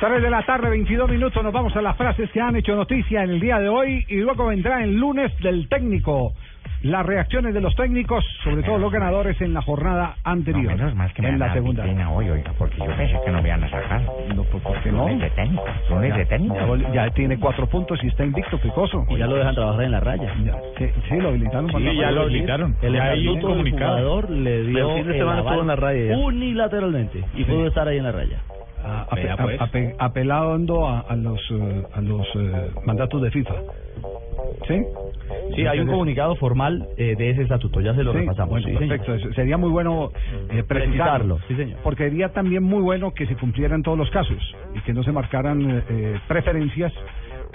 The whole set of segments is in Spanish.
3 de la tarde, 22 minutos. Nos vamos a las frases que han hecho noticia en el día de hoy y luego vendrá el lunes del técnico. Las reacciones de los técnicos, sobre todo los ganadores en la jornada anterior. No, menos mal que me en la segunda. hoy, oiga, porque yo pensé que no me iban a sacar. No, ¿por por qué no? Lunes de técnico, lunes de técnico. Ya tiene cuatro puntos y está invicto, Picoso. Y ya lo dejan trabajar en la raya. Ya, sí, sí, lo habilitaron para Sí, la ya lo habilitaron. El Ya hay un estatuto del comunicado. jugador le dio El fin de el semana aval estuvo en la raya ya. unilateralmente y pudo estar ahí en la raya. A- ape- Vea, pues. ape- apelando a, a los eh, a los eh, mandatos de FIFA. ¿Sí? Sí, hay un comunicado formal eh, de ese estatuto, ya se lo Sí, repasamos. bueno, sí, señor. perfecto. Eso Sería muy bueno eh, precisarlo. Precisarlo, sí, señor. Porque sería también muy bueno que se cumplieran todos los casos y que no se marcaran eh, eh, preferencias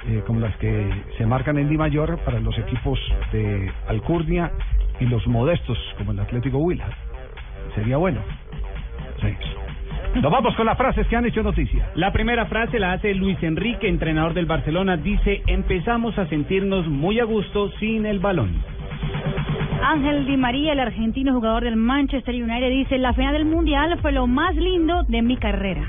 eh, como las que se marcan en Di Mayor para los equipos de Alcurnia y los modestos como el Atlético Huila. Sería bueno. Sí. Nos vamos con las frases que han hecho noticia. La primera frase la hace Luis Enrique, entrenador del Barcelona. Dice, empezamos a sentirnos muy a gusto sin el balón. Ángel Di María, el argentino jugador del Manchester United, dice, la final del Mundial fue lo más lindo de mi carrera.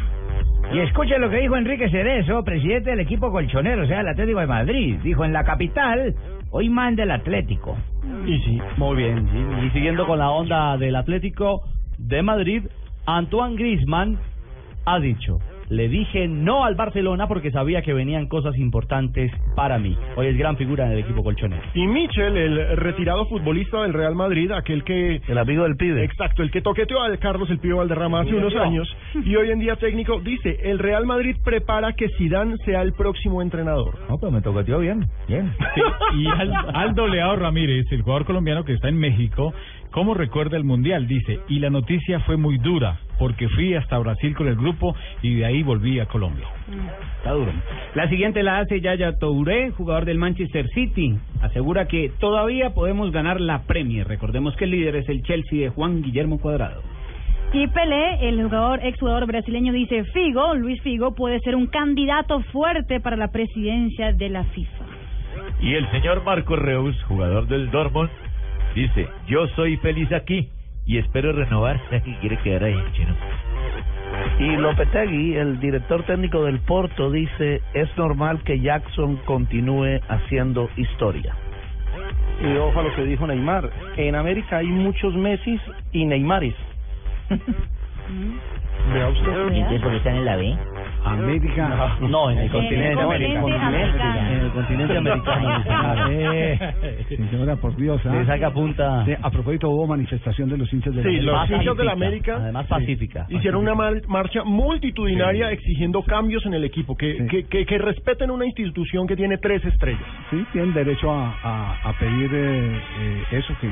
Y escuche lo que dijo Enrique Cerezo, presidente del equipo colchonero, o sea, el Atlético de Madrid. Dijo, en la capital, hoy manda el Atlético. Y sí, muy bien. Y siguiendo con la onda del Atlético de Madrid, Antoine Griezmann ha dicho, le dije no al Barcelona porque sabía que venían cosas importantes para mí. Hoy es gran figura en el equipo colchonero. Y Michel, el retirado futbolista del Real Madrid, aquel que... El amigo del pibe. Exacto, el que toqueteó a Carlos el Pío Valderrama hace unos años y hoy en día técnico, dice, el Real Madrid prepara que Zidane sea el próximo entrenador. No, pero me toqueteó bien, bien. Y Al- Aldo Leao Ramírez, el jugador colombiano que está en México, ¿cómo recuerda el Mundial? Dice, y la noticia fue muy dura, porque fui hasta Brasil con el grupo y de ahí volví a Colombia. Está duro. La siguiente la hace Yaya Touré, jugador del Manchester City. Asegura que todavía podemos ganar la Premier. Recordemos que el líder es el Chelsea de Juan Guillermo Cuadrado. Y Pelé, el jugador, exjugador brasileño, dice, Figo, Luis Figo, puede ser un candidato fuerte para la presidencia de la FIFA. Y el señor Marco Reus, jugador del Dortmund, dice, yo soy feliz aquí y espero renovar. Y quiere quedar ahí, chino. Y Lopetegui, el director técnico del Porto, dice, es normal que Jackson continúe haciendo historia. Y ojo a lo que dijo Neymar. En América hay muchos Messi y Neymares. Vea usted. ¿Y por qué están en la B? América. No, en el En continente el americano. continente americano. En el continente americano. señora. Eh, señora, por Dios. ¿ah? Le saca punta. Sí, a propósito, hubo manifestación de los hinchas de la Sí, América. los hinchas de la América Además pacífica. hicieron una mar- marcha multitudinaria exigiendo cambios en el equipo, que, Sí. que, que, que respeten una institución que tiene tres estrellas. Sí, tienen derecho a, a, a pedir eh, eh, eso, que,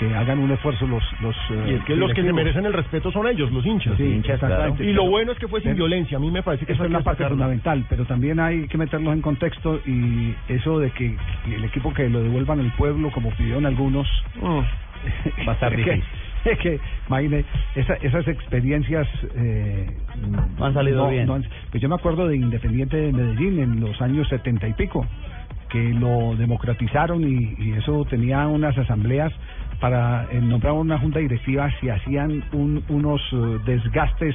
que hagan un esfuerzo los... los Y es que los que se merecen el respeto son ellos, los hinchas. Sí, exactamente. Y lo bueno es que fue sin Pero- violencia. A mí me parece que Eso eso es la parte fundamental, pero también hay que meterlos en contexto y eso de que, el equipo que lo devuelvan al pueblo, como pidieron algunos, Mm. Va a estar difícil. Es que, imagine, esa- esas experiencias... Eh, No han salido bien. han- pues yo me acuerdo de Independiente de Medellín en los años setenta y pico, que lo democratizaron y, eso tenía unas asambleas para eh, nombrar una junta directiva si hacían un- unos eh, desgastes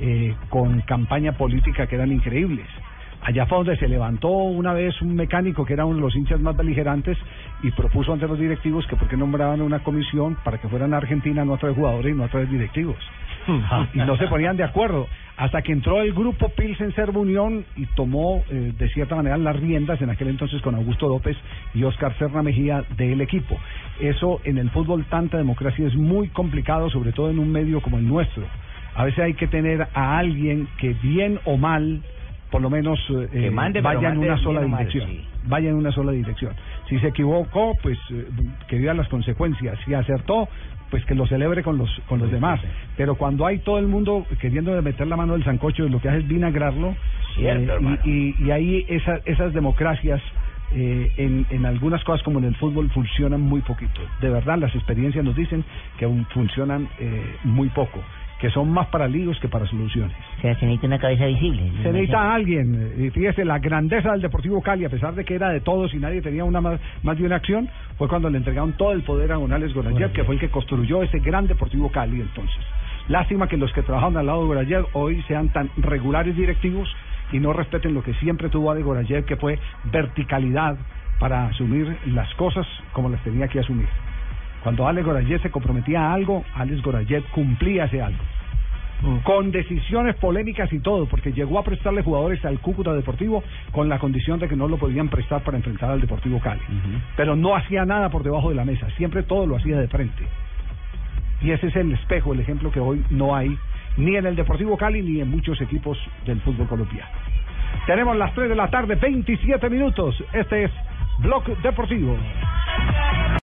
eh, con campaña política que eran increíbles. Allá fue donde se levantó una vez un mecánico que era uno de los hinchas más beligerantes y propuso ante los directivos que por qué nombraban una comisión para que fueran a Argentina no a traer jugadores y no a traer directivos. y no se ponían de acuerdo hasta que entró el grupo Pilsen Servo Unión y tomó eh, de cierta manera las riendas en aquel entonces con Augusto López y Oscar Serna Mejía del equipo. Eso en el fútbol tanta democracia es muy complicado, sobre todo en un medio como el nuestro. A veces hay que tener a alguien que bien o mal por lo menos eh, mande, pero vaya en una sola mal, dirección. sí. vaya en una sola dirección. Si se equivocó, pues eh, que viva las consecuencias. Si acertó, pues que lo celebre con los con los demás. Pero cuando hay todo el mundo queriendo meter la mano del sancocho, lo que hace es vinagrarlo. Cierto, eh, y, y, y ahí esa- esas democracias eh, en, en algunas cosas como en el fútbol funcionan muy poquito. De verdad, las experiencias nos dicen que aún funcionan eh, muy poco, que son más para líos que para soluciones. O sea, se necesita una cabeza visible. Se necesita a alguien, eh, y fíjese, la grandeza del Deportivo Cali, a pesar de que era de todos y nadie tenía una más, más de una acción, fue cuando le entregaron todo el poder a González Gorayev, que fue el que construyó ese gran Deportivo Cali entonces. Lástima que los que trabajaron al lado de Gorayev hoy sean tan regulares directivos y no respeten lo que siempre tuvo de Gorayev, que fue verticalidad para asumir las cosas como las tenía que asumir. Cuando Alex Gorayev se comprometía a algo, Alex Gorayev cumplía ese algo con decisiones polémicas y todo, porque llegó a prestarle jugadores al Cúcuta Deportivo con la condición de que no lo podían prestar para enfrentar al Deportivo Cali. Pero no hacía nada por debajo de la mesa, siempre todo lo hacía de frente. Y ese es el espejo, el ejemplo que hoy no hay ni en el Deportivo Cali ni en muchos equipos del fútbol colombiano. Tenemos las 3 de la tarde, 27 minutos. Este es Blog Deportivo.